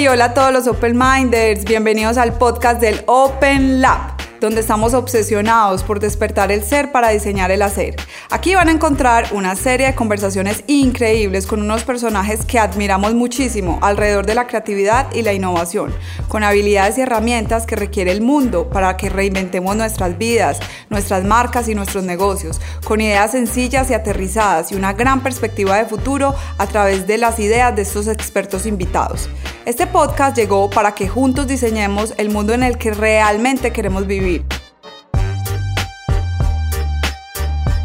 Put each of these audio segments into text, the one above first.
Hey, hola a todos los Open Minders, bienvenidos al podcast del Open Lab donde estamos obsesionados por despertar el ser para diseñar el hacer. Aquí van a encontrar una serie de conversaciones increíbles con unos personajes que admiramos muchísimo alrededor de la creatividad y la innovación, con habilidades y herramientas que requiere el mundo para que reinventemos nuestras vidas, nuestras marcas y nuestros negocios, con ideas sencillas y aterrizadas y una gran perspectiva de futuro a través de las ideas de estos expertos invitados. Este podcast llegó para que juntos diseñemos el mundo en el que realmente queremos vivir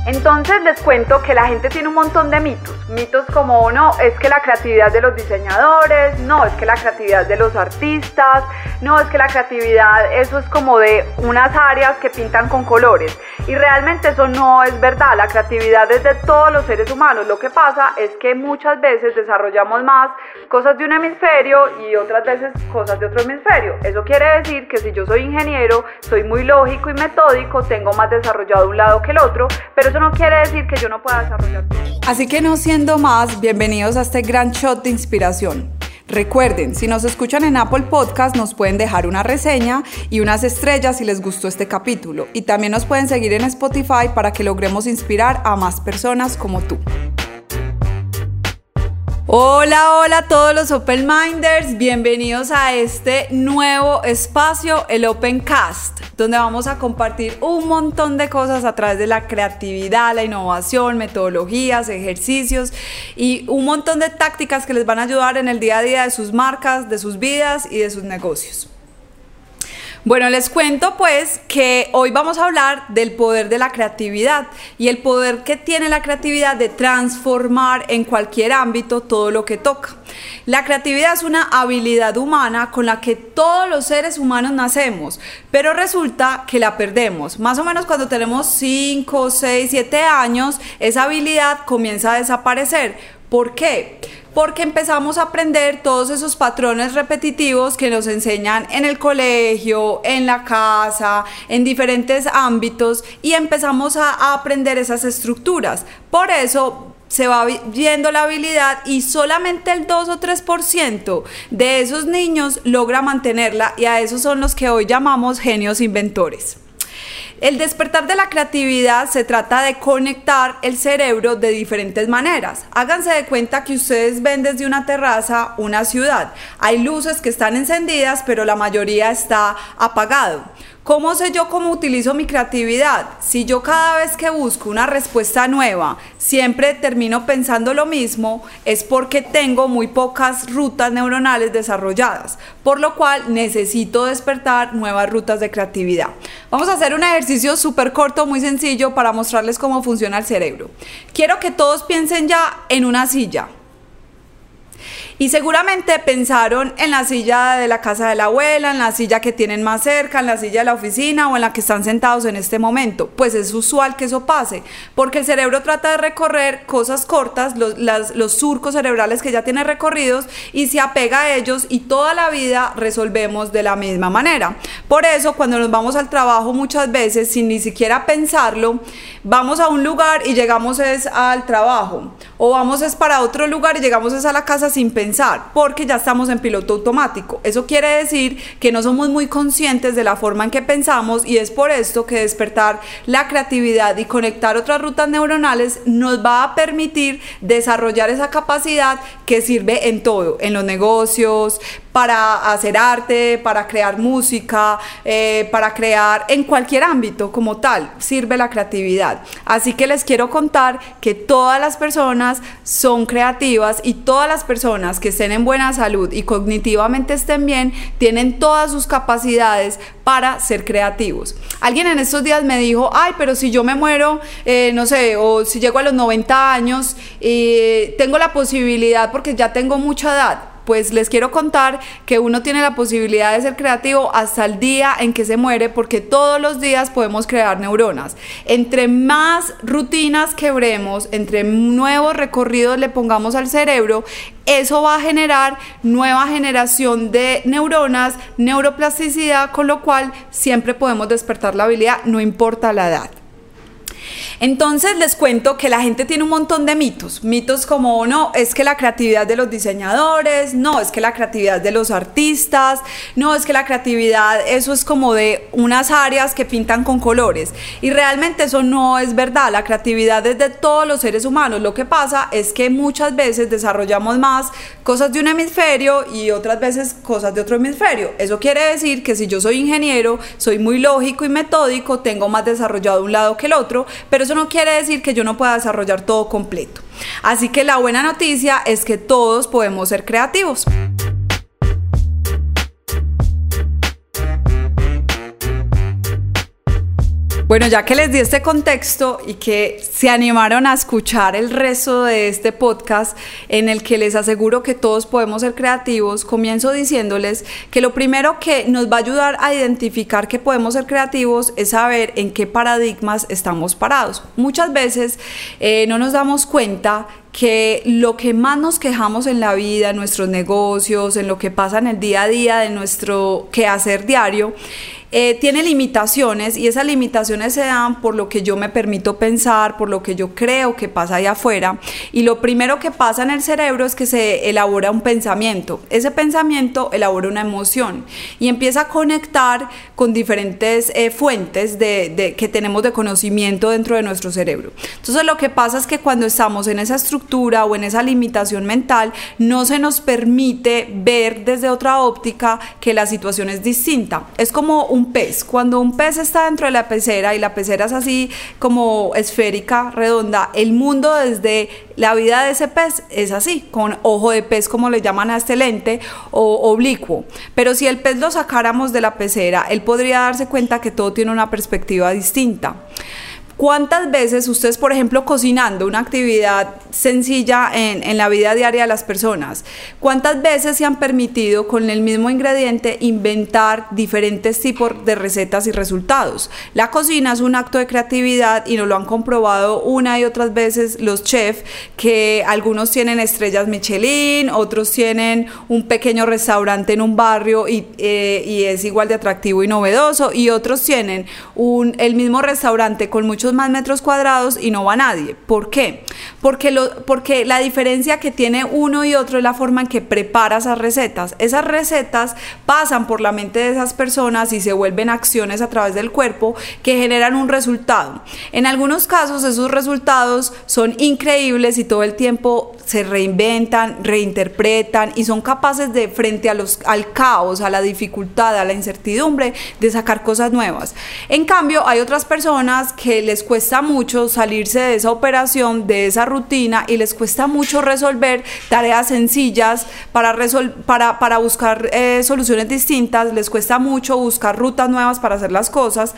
entonces les cuento que la gente tiene un montón de mitos. Mitos como no, es que la creatividad de los diseñadores, no, es que la creatividad de los artistas, no, es que la creatividad eso es como de unas áreas que pintan con colores. Y realmente eso no es verdad, la creatividad es de todos los seres humanos. Lo que pasa es que muchas veces desarrollamos más cosas de un hemisferio y otras veces cosas de otro hemisferio. Eso quiere decir que si yo soy ingeniero, soy muy lógico y metódico, tengo más desarrollado un lado que el otro, pero eso no quiere decir que yo no pueda desarrollar. Así que no siendo más, bienvenidos a este gran shot de inspiración. Recuerden, si nos escuchan en Apple Podcast, nos pueden dejar una reseña y unas estrellas si les gustó este capítulo. Y también nos pueden seguir en Spotify para que logremos inspirar a más personas como tú. Hola, hola a todos los Open Minders, bienvenidos a este nuevo espacio, el Open Cast, donde vamos a compartir un montón de cosas a través de la creatividad, la innovación, metodologías, ejercicios y un montón de tácticas que les van a ayudar en el día a día de sus marcas, de sus vidas y de sus negocios. Bueno, les cuento pues que hoy vamos a hablar del poder de la creatividad y el poder que tiene la creatividad de transformar en cualquier ámbito todo lo que toca. La creatividad es una habilidad humana con la que todos los seres humanos nacemos, pero resulta que la perdemos. Más o menos cuando tenemos 5, 6, 7 años, esa habilidad comienza a desaparecer. ¿Por qué? porque empezamos a aprender todos esos patrones repetitivos que nos enseñan en el colegio, en la casa, en diferentes ámbitos y empezamos a, aprender esas estructuras. Por eso se va viendo la habilidad y solamente el 2 o 3% de esos niños logra mantenerla y a esos son los que hoy llamamos genios inventores. El despertar de la creatividad se trata de conectar el cerebro de diferentes maneras. Háganse de cuenta que ustedes ven desde una terraza una ciudad. Hay luces que están encendidas, pero la mayoría está apagado. ¿Cómo sé yo cómo utilizo mi creatividad? Si yo cada vez que busco una respuesta nueva siempre termino pensando lo mismo, es porque tengo muy pocas rutas neuronales desarrolladas, por lo cual necesito despertar nuevas rutas de creatividad. Vamos a hacer un ejercicio súper corto, muy sencillo, para mostrarles cómo funciona el cerebro. Quiero que todos piensen ya en una silla. Y seguramente pensaron en la silla de la casa de la abuela, en la silla que tienen más cerca, en la silla de la oficina o en la que están sentados en este momento. Pues es usual que eso pase, porque el cerebro trata de recorrer cosas cortas, los, surcos cerebrales que ya tiene recorridos, y se apega a ellos y toda la vida resolvemos de la misma manera. Por eso, cuando nos vamos al trabajo muchas veces, sin ni siquiera pensarlo, vamos a un lugar y llegamos es al trabajo, o vamos es para otro lugar y llegamos es a la casa sin pensar porque ya estamos en piloto automático. Eso quiere decir que no somos muy conscientes de la forma en que pensamos y es por esto que despertar la creatividad y conectar otras rutas neuronales nos va a permitir desarrollar esa capacidad que sirve en todo, en los negocios, para hacer arte, para crear música, eh, para crear en cualquier ámbito como tal, sirve la creatividad. Así que les quiero contar que todas las personas son creativas y todas las personas que estén en buena salud y cognitivamente estén bien, tienen todas sus capacidades para ser creativos. Alguien en estos días me dijo, ay, pero si yo me muero, eh, no sé, o si llego a los 90 años, y tengo la posibilidad porque ya tengo mucha edad pues les quiero contar que uno tiene la posibilidad de ser creativo hasta el día en que se muere porque todos los días podemos crear neuronas. Entre más rutinas quebremos, entre nuevos recorridos le pongamos al cerebro, eso va a generar nueva generación de neuronas, neuroplasticidad, con lo cual siempre podemos despertar la habilidad, no importa la edad. Entonces les cuento que la gente tiene un montón de mitos. Mitos como, no, es que la creatividad de los diseñadores, no, es que la creatividad de los artistas, no, es que la creatividad, eso es como de unas áreas que pintan con colores. Y realmente eso no es verdad. La creatividad es de todos los seres humanos. Lo que pasa es que muchas veces desarrollamos más cosas de un hemisferio y otras veces cosas de otro hemisferio. Eso quiere decir que si yo soy ingeniero, soy muy lógico y metódico, tengo más desarrollado un lado que el otro, pero eso no quiere decir que yo no pueda desarrollar todo completo. Así que la buena noticia es que todos podemos ser creativos. Bueno, ya que les di este contexto y que se animaron a escuchar el resto de este podcast en el que les aseguro que todos podemos ser creativos, comienzo diciéndoles que lo primero que nos va a ayudar a identificar que podemos ser creativos es saber en qué paradigmas estamos parados. Muchas veces eh, no nos damos cuenta que lo que más nos quejamos en la vida, en nuestros negocios, en lo que pasa en el día a día de nuestro quehacer diario, eh, tiene limitaciones y esas limitaciones se dan por lo que yo me permito pensar, por lo que yo creo que pasa allá afuera. Y lo primero que pasa en el cerebro es que se elabora un pensamiento. Ese pensamiento elabora una emoción y empieza a conectar con diferentes eh, fuentes de, que tenemos de conocimiento dentro de nuestro cerebro. Entonces lo que pasa es que cuando estamos en esa estructura o en esa limitación mental, no se nos permite ver desde otra óptica que la situación es distinta. Es como un pez. Cuando un pez está dentro de la pecera y la pecera es así como esférica, redonda, el mundo desde la vida de ese pez es así, con ojo de pez como le llaman a este lente o oblicuo. Pero si el pez lo sacáramos de la pecera, él podría darse cuenta que todo tiene una perspectiva distinta. ¿Cuántas veces ustedes, por ejemplo, cocinando una actividad sencilla en, la vida diaria de las personas, cuántas veces se han permitido con el mismo ingrediente inventar diferentes tipos de recetas y resultados? La cocina es un acto de creatividad y nos lo han comprobado una y otras veces los chefs, que algunos tienen estrellas Michelin, otros tienen un pequeño restaurante en un barrio y, eh, es igual de atractivo y novedoso, y otros tienen un, el mismo restaurante con muchos más metros cuadrados y no va nadie. ¿Por qué? Porque, lo, porque la diferencia que tiene uno y otro es la forma en que prepara esas recetas. Esas recetas pasan por la mente de esas personas y se vuelven acciones a través del cuerpo que generan un resultado. En algunos casos esos resultados son increíbles y todo el tiempo se reinventan, reinterpretan y son capaces de, frente a los, al caos, a la dificultad, a la incertidumbre, de sacar cosas nuevas. En cambio, hay otras personas que les cuesta mucho salirse de esa operación, de esa rutina y les cuesta mucho resolver tareas sencillas para, para, para buscar eh, soluciones distintas, les cuesta mucho buscar rutas nuevas para hacer las cosas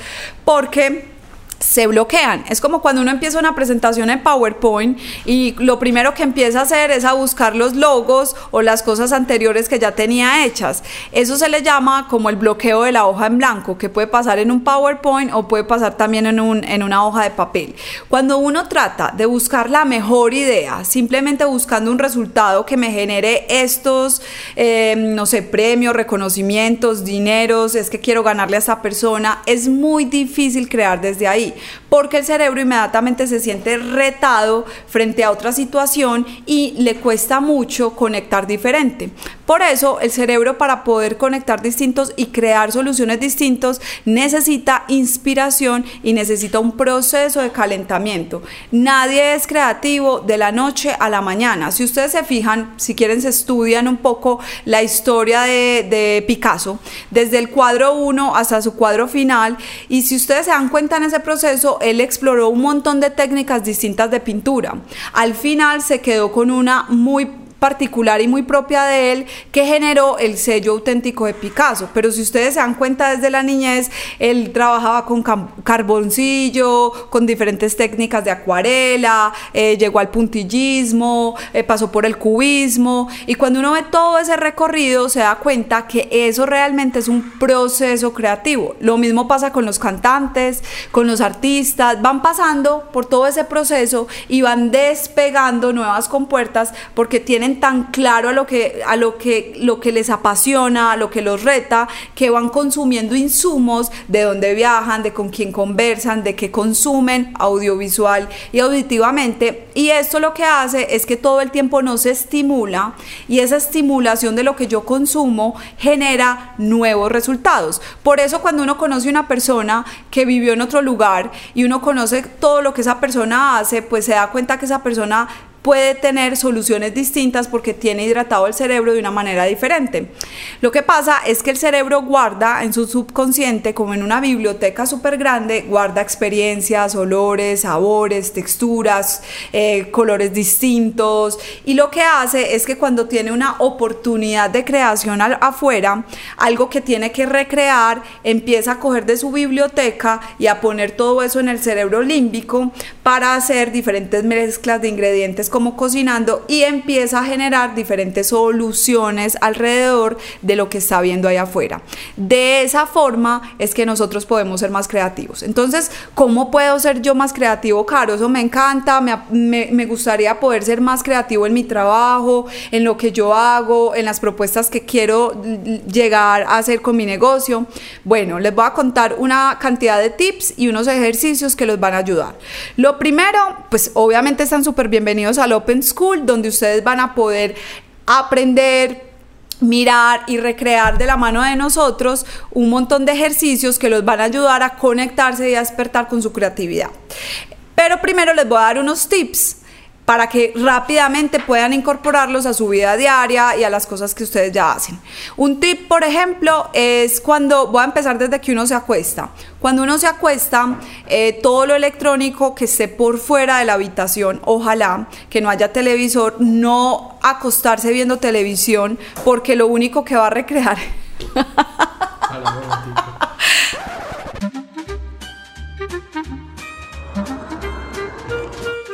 porque se bloquean. Es como cuando uno empieza una presentación en PowerPoint y lo primero que empieza a hacer es a buscar los logos o las cosas anteriores que ya tenía hechas. Eso se le llama como el bloqueo de la hoja en blanco, que puede pasar en un PowerPoint o puede pasar también en, un, en una hoja de papel. Cuando uno trata de buscar la mejor idea, simplemente buscando un resultado que me genere estos, eh, no sé, premios, reconocimientos, dineros, es que quiero ganarle a esa persona, es muy difícil crear desde ahí porque el cerebro inmediatamente se siente retado frente a otra situación y le cuesta mucho conectar diferente. Por eso el cerebro para poder conectar distintos y crear soluciones distintos necesita inspiración y necesita un proceso de calentamiento. Nadie es creativo de la noche a la mañana. Si ustedes se fijan, si quieren se estudian un poco la historia de, de Picasso, desde el cuadro 1 hasta su cuadro final, y si ustedes se dan cuenta en ese proceso, proceso, él exploró un montón de técnicas distintas de pintura. Al final se quedó con una muy particular y muy propia de él que generó el sello auténtico de Picasso. Pero si ustedes se dan cuenta desde la niñez, él trabajaba con carboncillo, con diferentes técnicas de acuarela, eh, llegó al puntillismo, eh, pasó por el cubismo y cuando uno ve todo ese recorrido se da cuenta que eso realmente es un proceso creativo. Lo mismo pasa con los cantantes, con los artistas, van pasando por todo ese proceso y van despegando nuevas compuertas porque tienen tan claro a lo que, a lo que, lo que les apasiona, a lo que los reta, que van consumiendo insumos de dónde viajan, de con quién conversan, de qué consumen audiovisual y auditivamente. Y esto lo que hace es que todo el tiempo no se estimula y esa estimulación de lo que yo consumo genera nuevos resultados. Por eso cuando uno conoce una persona que vivió en otro lugar y uno conoce todo lo que esa persona hace, pues se da cuenta que esa persona puede tener soluciones distintas porque tiene hidratado el cerebro de una manera diferente. Lo que pasa es que el cerebro guarda en su subconsciente, como en una biblioteca súper grande, guarda experiencias, olores, sabores, texturas, eh, colores distintos. Y lo que hace es que cuando tiene una oportunidad de creación afuera, algo que tiene que recrear, empieza a coger de su biblioteca y a poner todo eso en el cerebro límbico para hacer diferentes mezclas de ingredientes como cocinando y empieza a generar diferentes soluciones alrededor de lo que está viendo allá afuera. De esa forma es que nosotros podemos ser más creativos. Entonces, ¿cómo puedo ser yo más creativo, Caro? Eso me encanta, me, me gustaría poder ser más creativo en mi trabajo, en lo que yo hago, en las propuestas que quiero llegar a hacer con mi negocio. Bueno, les voy a contar una cantidad de tips y unos ejercicios que los van a ayudar. Lo primero, pues obviamente están súper bienvenidos a Open School, donde ustedes van a poder aprender, mirar y recrear de la mano de nosotros un montón de ejercicios que los van a ayudar a conectarse y a despertar con su creatividad. Pero primero les voy a dar unos tips para que rápidamente puedan incorporarlos a su vida diaria y a las cosas que ustedes ya hacen. Un tip, por ejemplo, es cuando, voy a empezar desde que uno se acuesta. Cuando uno se acuesta, eh, todo lo electrónico que esté por fuera de la habitación, ojalá que no haya televisor, no acostarse viendo televisión, porque lo único que va a recrear...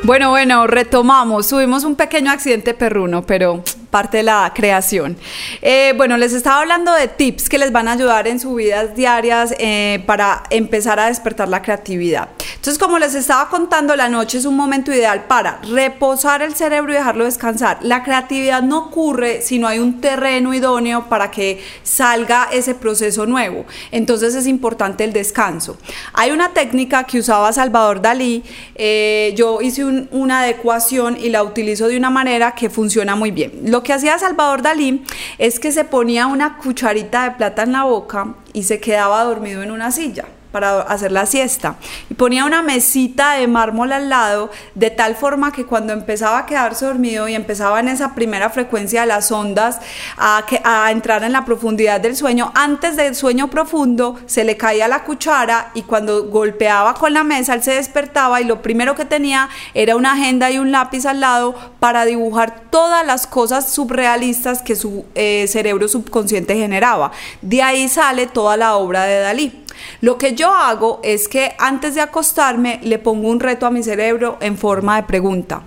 Bueno, bueno, retomamos. Subimos un pequeño accidente perruno, pero parte de la creación. Eh, bueno, les estaba hablando de tips que les van a ayudar en sus vidas diarias eh, para empezar a despertar la creatividad. Entonces, como les estaba contando, la noche es un momento ideal para reposar el cerebro y dejarlo descansar. La creatividad no ocurre si no hay un terreno idóneo para que salga ese proceso nuevo. Entonces es importante el descanso. Hay una técnica que usaba Salvador Dalí. Eh, yo hice una adecuación y la utilizo de una manera que funciona muy bien. Lo que hacía Salvador Dalí es que se ponía una cucharita de plata en la boca y se quedaba dormido en una silla para hacer la siesta. Y ponía una mesita de mármol al lado, de tal forma que cuando empezaba a quedarse dormido y empezaba en esa primera frecuencia de las ondas a, entrar en la profundidad del sueño, antes del sueño profundo se le caía la cuchara y cuando golpeaba con la mesa él se despertaba y lo primero que tenía era una agenda y un lápiz al lado para dibujar todas las cosas subrealistas que su eh, cerebro subconsciente generaba. De ahí sale toda la obra de Dalí. Lo que yo hago es que antes de acostarme le pongo un reto a mi cerebro en forma de pregunta.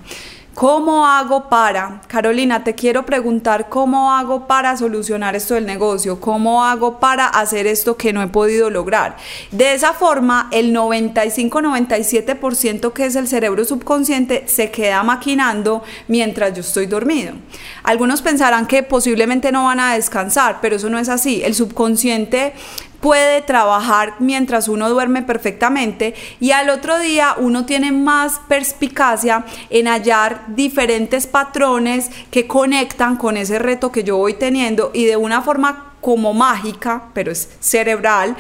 ¿Cómo hago para, Carolina, te quiero preguntar cómo hago para solucionar esto del negocio? ¿Cómo hago para hacer esto que no he podido lograr? De esa forma, el 95-97% que es el cerebro subconsciente se queda maquinando mientras yo estoy dormido. Algunos pensarán que posiblemente no van a descansar, pero eso no es así. El subconsciente puede trabajar mientras uno duerme perfectamente y al otro día uno tiene más perspicacia en hallar diferentes patrones que conectan con ese reto que yo voy teniendo y de una forma como mágica, pero es cerebral,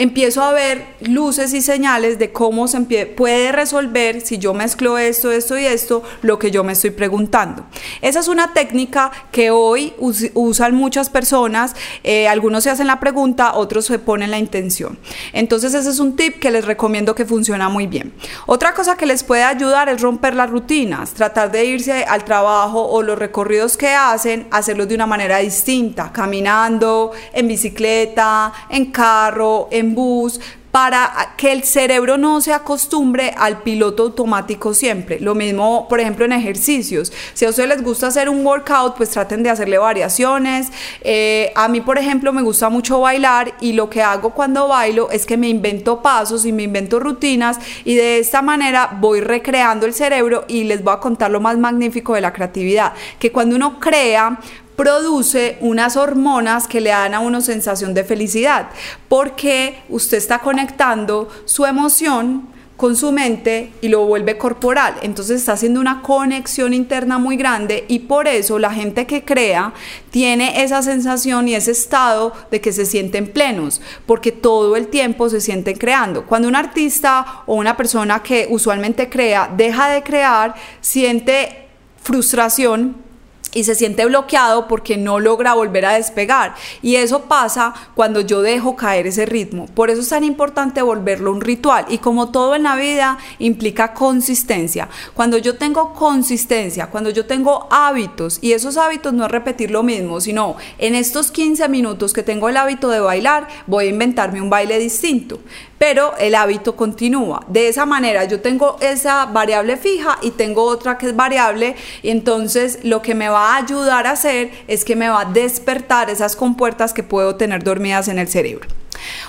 empiezo a ver luces y señales de cómo se puede resolver si yo mezclo esto, esto y esto, lo que yo me estoy preguntando. Esa es una técnica que hoy usan muchas personas, eh, algunos se hacen la pregunta, otros se ponen la intención. Entonces ese es un tip que les recomiendo que funciona muy bien. Otra cosa que les puede ayudar es romper las rutinas, tratar de irse al trabajo o los recorridos que hacen, hacerlos de una manera distinta, caminando, en bicicleta, en carro, en bus, para que el cerebro no se acostumbre al piloto automático siempre. Lo mismo, por ejemplo, en ejercicios. Si a ustedes les gusta hacer un workout, pues traten de hacerle variaciones. Eh, a mí, por ejemplo, me gusta mucho bailar y lo que hago cuando bailo es que me invento pasos y me invento rutinas y de esta manera voy recreando el cerebro y les voy a contar lo más magnífico de la creatividad, que cuando uno crea, produce unas hormonas que le dan a uno sensación de felicidad, porque usted está conectando su emoción con su mente y lo vuelve corporal. Entonces está haciendo una conexión interna muy grande y por eso la gente que crea tiene esa sensación y ese estado de que se sienten plenos, porque todo el tiempo se sienten creando. Cuando un artista o una persona que usualmente crea deja de crear, siente frustración y se siente bloqueado porque no logra volver a despegar. Y eso pasa cuando yo dejo caer ese ritmo. Por eso es tan importante volverlo un ritual. Y como todo en la vida implica consistencia. Cuando yo tengo consistencia, cuando yo tengo hábitos, y esos hábitos no es repetir lo mismo, sino en estos 15 minutos que tengo el hábito de bailar, voy a inventarme un baile distinto pero el hábito continúa. De esa manera yo tengo esa variable fija y tengo otra que es variable y entonces lo que me va a ayudar a hacer es que me va a despertar esas compuertas que puedo tener dormidas en el cerebro.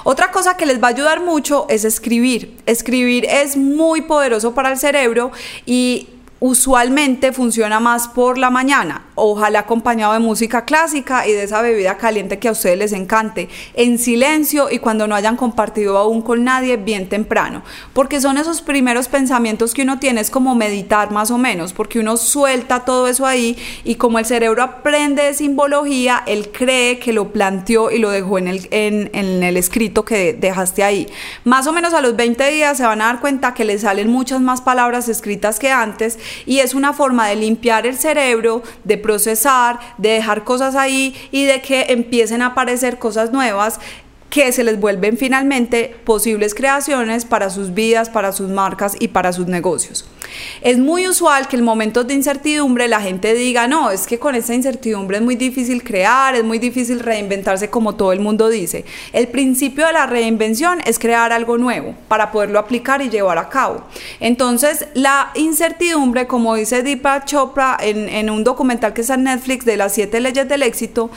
Otra cosa que les va a ayudar mucho es escribir. Escribir es muy poderoso para el cerebro y usualmente funciona más por la mañana, ojalá acompañado de música clásica y de esa bebida caliente que a ustedes les encante, en silencio y cuando no hayan compartido aún con nadie bien temprano, porque son esos primeros pensamientos que uno tiene, es como meditar más o menos, porque uno suelta todo eso ahí y como el cerebro aprende de simbología, él cree que lo planteó y lo dejó en el, en, el escrito que dejaste ahí. Más o menos a los 20 días se van a dar cuenta que le salen muchas más palabras escritas que antes y es una forma de limpiar el cerebro, de procesar, de dejar cosas ahí y de que empiecen a aparecer cosas nuevas que se les vuelven finalmente posibles creaciones para sus vidas, para sus marcas y para sus negocios. Es muy usual que en momentos de incertidumbre la gente diga, no, es que con esa incertidumbre es muy difícil crear, es muy difícil reinventarse como todo el mundo dice. El principio de la reinvención es crear algo nuevo para poderlo aplicar y llevar a cabo. Entonces, la incertidumbre, como dice Deepak Chopra en, en un documental que está en Netflix de las siete leyes del éxito,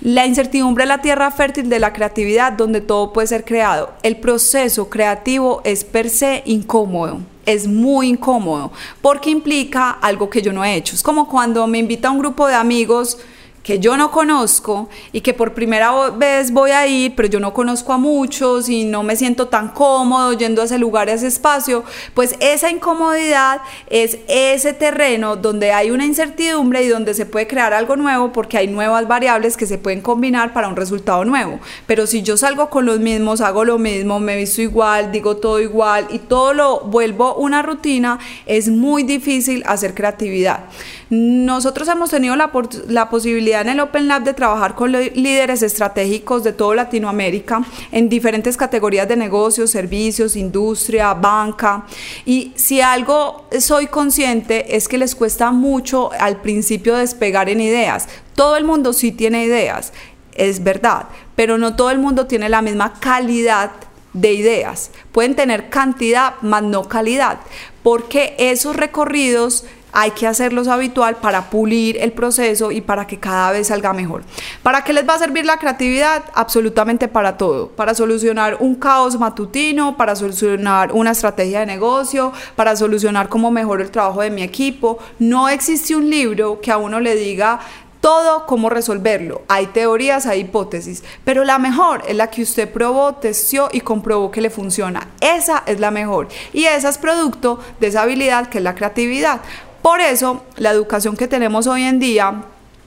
la incertidumbre es la tierra fértil de la creatividad donde todo puede ser creado. El proceso creativo es per se incómodo es muy incómodo porque implica algo que yo no he hecho. Es como cuando me invita a un grupo de amigos que yo no conozco y que por primera vez voy a ir, pero yo no conozco a muchos y no me siento tan cómodo yendo a ese lugar, a ese espacio, pues esa incomodidad es ese terreno donde hay una incertidumbre y donde se puede crear algo nuevo porque hay nuevas variables que se pueden combinar para un resultado nuevo. Pero si yo salgo con los mismos, hago lo mismo, me visto igual, digo todo igual y todo lo vuelvo una rutina, es muy difícil hacer creatividad. Nosotros hemos tenido la, la posibilidad en el Open Lab de trabajar con líderes estratégicos de toda Latinoamérica en diferentes categorías de negocios, servicios, industria, banca. Y si algo soy consciente es que les cuesta mucho al principio despegar en ideas. Todo el mundo sí tiene ideas, es verdad, pero no todo el mundo tiene la misma calidad de ideas. Pueden tener cantidad, más no calidad, porque esos recorridos hay que hacerlos habitual para pulir el proceso y para que cada vez salga mejor. ¿Para qué les va a servir la creatividad? Absolutamente para todo. Para solucionar un caos matutino, para solucionar una estrategia de negocio, para solucionar cómo mejoro el trabajo de mi equipo. No existe un libro que a uno le diga todo cómo resolverlo. Hay teorías, hay hipótesis, pero la mejor es la que usted probó, testió y comprobó que le funciona. Esa es la mejor y esa es producto de esa habilidad que es la creatividad. Por eso, la educación que tenemos hoy en día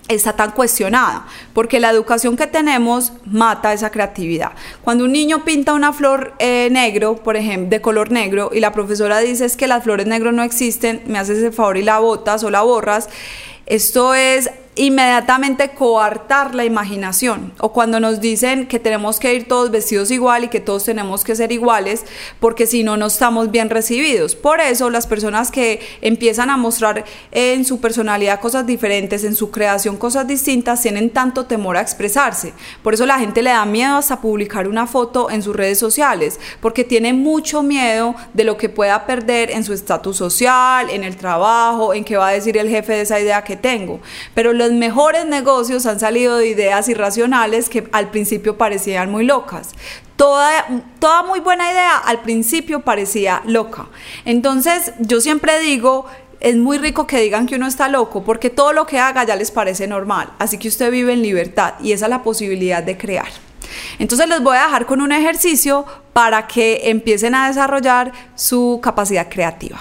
está tan cuestionada, porque la educación que tenemos mata esa creatividad. Cuando un niño pinta una flor eh, negro, por ejemplo, de color negro, y la profesora dice es que las flores negras no existen, me haces el favor y la botas o la borras, esto es inmediatamente coartar la imaginación o cuando nos dicen que tenemos que ir todos vestidos igual y que todos tenemos que ser iguales porque si no no estamos bien recibidos. Por eso las personas que empiezan a mostrar en su personalidad cosas diferentes, en su creación cosas distintas, tienen tanto temor a expresarse. Por eso la gente le da miedo hasta publicar una foto en sus redes sociales porque tiene mucho miedo de lo que pueda perder en su estatus social, en el trabajo, en qué va a decir el jefe de esa idea que tengo. Pero los mejores negocios han salido de ideas irracionales que al principio parecían muy locas. Toda, toda muy buena idea al principio parecía loca. Entonces yo siempre digo, es muy rico que digan que uno está loco porque todo lo que haga ya les parece normal. Así que usted vive en libertad y esa es la posibilidad de crear. Entonces les voy a dejar con un ejercicio para que empiecen a desarrollar su capacidad creativa.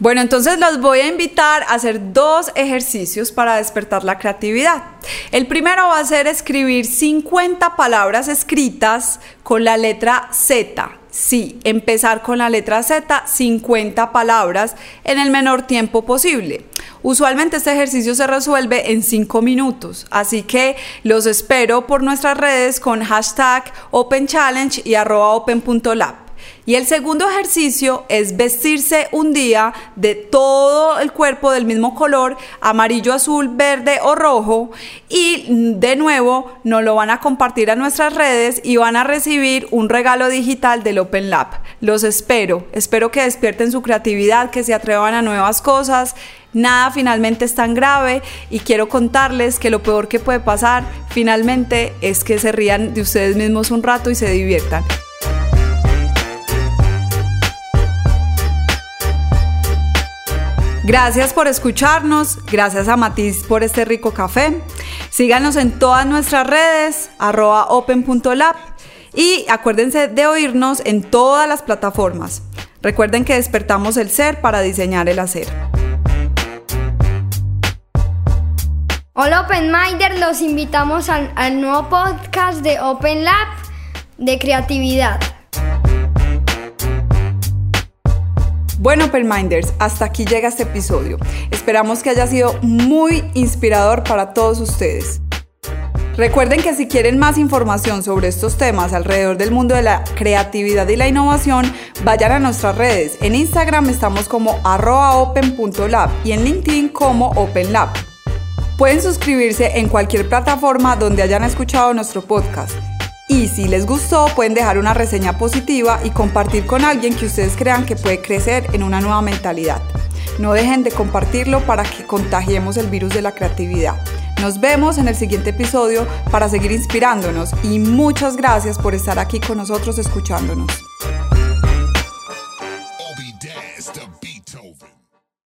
Bueno, entonces los voy a invitar a hacer dos ejercicios para despertar la creatividad. El primero va a ser escribir 50 palabras escritas con la letra Z. Sí, empezar con la letra Z, 50 palabras en el menor tiempo posible. Usualmente este ejercicio se resuelve en 5 minutos, así que los espero por nuestras redes con hashtag Open Challenge y arroba open.lab. Y el segundo ejercicio es vestirse un día de todo el cuerpo del mismo color, amarillo, azul, verde o rojo. Y de nuevo nos lo van a compartir a nuestras redes y van a recibir un regalo digital del Open Lab. Los espero. Espero que despierten su creatividad, que se atrevan a nuevas cosas. Nada finalmente es tan grave y quiero contarles que lo peor que puede pasar finalmente es que se rían de ustedes mismos un rato y se diviertan. Gracias por escucharnos, gracias a Matiz por este rico café. Síganos en todas nuestras redes, arroba open.lab y acuérdense de oírnos en todas las plataformas. Recuerden que despertamos el ser para diseñar el hacer. Hola Open Minder, los invitamos al, al nuevo podcast de Open Lab de creatividad. Bueno, Perminders, hasta aquí llega este episodio. Esperamos que haya sido muy inspirador para todos ustedes. Recuerden que si quieren más información sobre estos temas alrededor del mundo de la creatividad y la innovación, vayan a nuestras redes. En Instagram estamos como open.lab y en LinkedIn como OpenLab. Pueden suscribirse en cualquier plataforma donde hayan escuchado nuestro podcast. Y si les gustó, pueden dejar una reseña positiva y compartir con alguien que ustedes crean que puede crecer en una nueva mentalidad. No dejen de compartirlo para que contagiemos el virus de la creatividad. Nos vemos en el siguiente episodio para seguir inspirándonos y muchas gracias por estar aquí con nosotros escuchándonos.